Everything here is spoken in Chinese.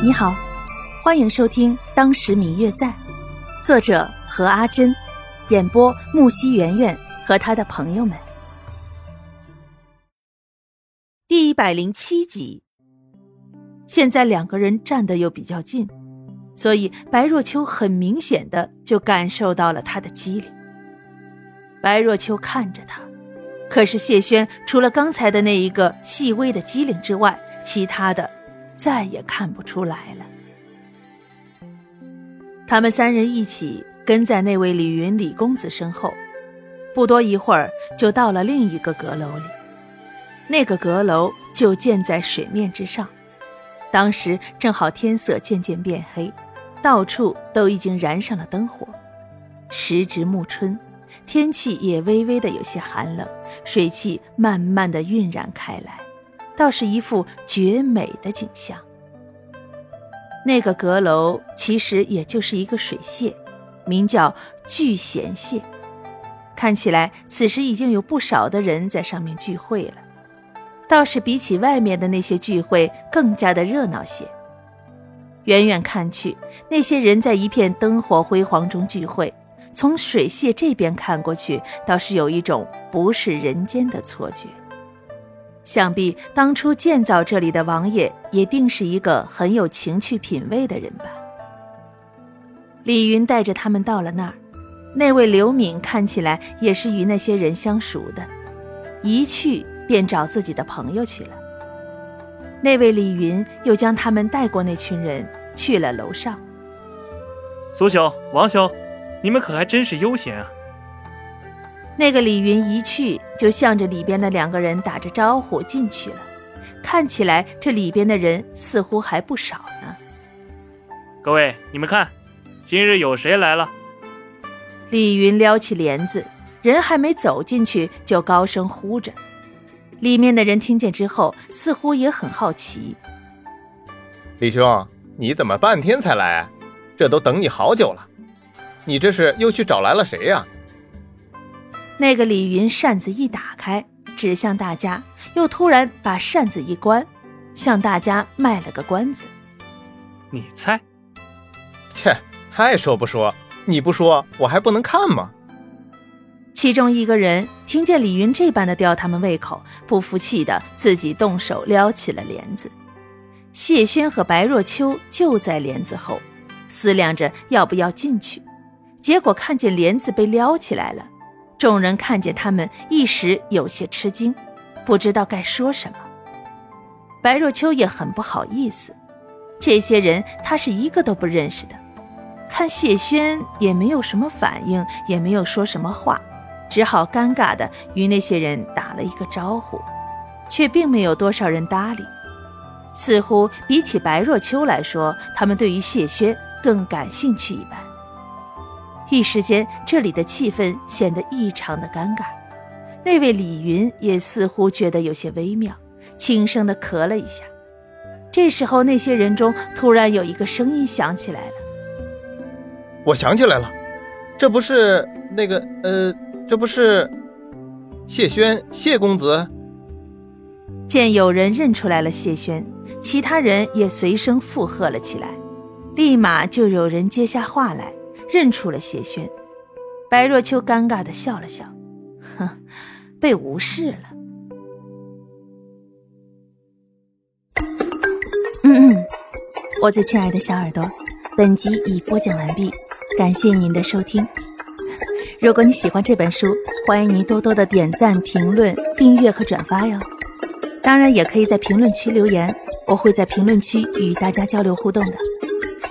你好，欢迎收听《当时明月在》，作者何阿珍，演播木西圆圆和他的朋友们。第一百零七集。现在两个人站的又比较近，所以白若秋很明显的就感受到了他的机灵。白若秋看着他，可是谢轩除了刚才的那一个细微的机灵之外，其他的。再也看不出来了。他们三人一起跟在那位李云李公子身后，不多一会儿就到了另一个阁楼里。那个阁楼就建在水面之上，当时正好天色渐渐变黑，到处都已经燃上了灯火。时值暮春，天气也微微的有些寒冷，水汽慢慢的晕染开来。倒是一幅绝美的景象。那个阁楼其实也就是一个水榭，名叫聚贤榭。看起来此时已经有不少的人在上面聚会了，倒是比起外面的那些聚会更加的热闹些。远远看去，那些人在一片灯火辉煌中聚会，从水榭这边看过去，倒是有一种不是人间的错觉。想必当初建造这里的王爷也定是一个很有情趣品味的人吧。李云带着他们到了那儿，那位刘敏看起来也是与那些人相熟的，一去便找自己的朋友去了。那位李云又将他们带过那群人去了楼上。苏兄、王兄，你们可还真是悠闲啊！那个李云一去，就向着里边的两个人打着招呼进去了。看起来这里边的人似乎还不少呢。各位，你们看，今日有谁来了？李云撩起帘子，人还没走进去，就高声呼着。里面的人听见之后，似乎也很好奇。李兄，你怎么半天才来？这都等你好久了。你这是又去找来了谁呀？那个李云扇子一打开，指向大家，又突然把扇子一关，向大家卖了个关子。你猜？切，爱说不说，你不说我还不能看吗？其中一个人听见李云这般的吊他们胃口，不服气的自己动手撩起了帘子。谢轩和白若秋就在帘子后，思量着要不要进去，结果看见帘子被撩起来了。众人看见他们，一时有些吃惊，不知道该说什么。白若秋也很不好意思，这些人他是一个都不认识的。看谢轩也没有什么反应，也没有说什么话，只好尴尬的与那些人打了一个招呼，却并没有多少人搭理。似乎比起白若秋来说，他们对于谢轩更感兴趣一般。一时间，这里的气氛显得异常的尴尬。那位李云也似乎觉得有些微妙，轻声的咳了一下。这时候，那些人中突然有一个声音响起来了：“我想起来了，这不是那个……呃，这不是谢轩谢公子。”见有人认出来了谢轩，其他人也随声附和了起来，立马就有人接下话来。认出了谢轩，白若秋尴尬的笑了笑，哼，被无视了。嗯嗯，我最亲爱的小耳朵，本集已播讲完毕，感谢您的收听。如果你喜欢这本书，欢迎您多多的点赞、评论、订阅和转发哟。当然，也可以在评论区留言，我会在评论区与大家交流互动的。